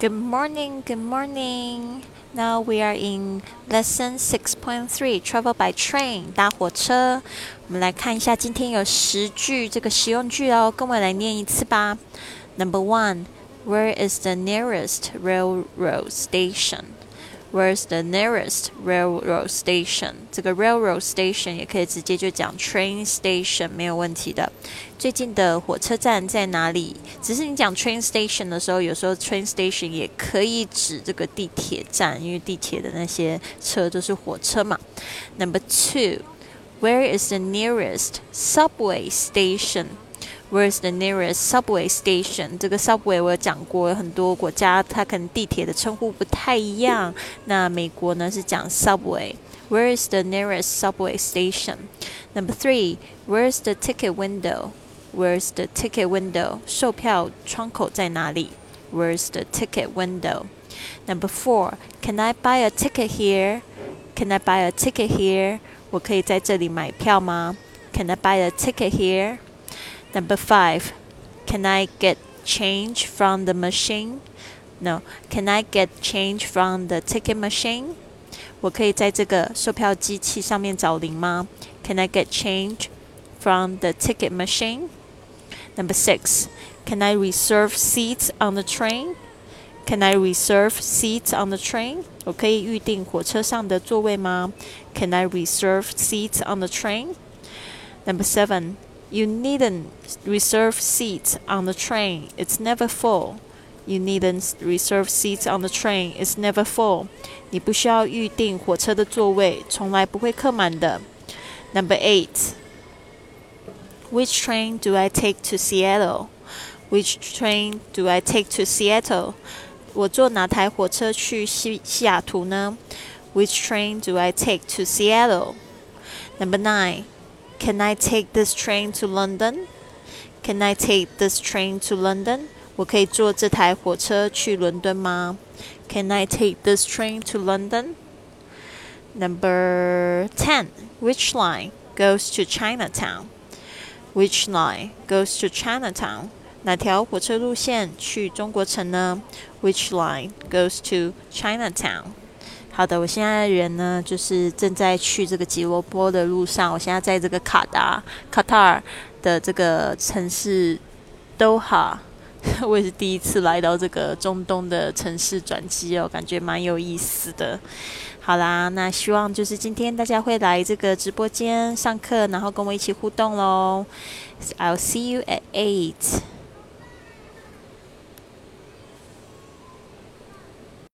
Good morning, good morning. Now we are in lesson six point three. Travel by train，搭火车。我们来看一下，今天有十句这个实用句哦，跟我来念一次吧。Number one, Where is the nearest railroad station? Where's the nearest railroad station？这个 railroad station 也可以直接就讲 train station 没有问题的。最近的火车站在哪里？只是你讲 train station 的时候，有时候 train station 也可以指这个地铁站，因为地铁的那些车都是火车嘛。Number two，Where is the nearest subway station？station？Where's the nearest subway station？这个 subway 我有讲过，很多国家它可能地铁的称呼不太一样。那美国呢是讲 subway。Where is the nearest subway station? Number three, where's the ticket window? Where's the ticket window? 售票窗口在哪里？Where's the ticket window? Number four, can I buy a ticket here? Can I buy a ticket here? 我可以在这里买票吗？Can I buy a ticket here? Number five, can I get change from the machine? No, can I get change from the ticket machine? 我可以在这个售票机器上面找零吗？Can I get change from the ticket machine? Number six, can I reserve seats on the train? Can I reserve seats on the train? 我可以预定火车上的座位吗？Can I reserve seats on the train? Number seven, you needn't reserve seats on the train. It's never full. You needn't reserve seats on the train. It's never full. 你不需要预定火车的座位，从来不会客满的。Number eight. Which train do I take to Seattle? Which train do I take to Seattle? 我坐哪台火车去西西雅图呢？Which train do I take to Seattle? Number nine. Can I take this train to London? Can I take this train to London? 我可以坐这台火车去伦敦吗？Can I take this train to London? Number 10. Which line goes to Chinatown? Which line goes to Chinatown? 哪条火车路线去中国城呢？Which line goes to Chinatown? 好的，我现在人呢，就是正在去这个吉罗波的路上。我现在在这个卡达、卡塔尔的这个城市都哈，我也是第一次来到这个中东的城市转机哦，感觉蛮有意思的。好啦，那希望就是今天大家会来这个直播间上课，然后跟我一起互动喽。I'll see you at eight.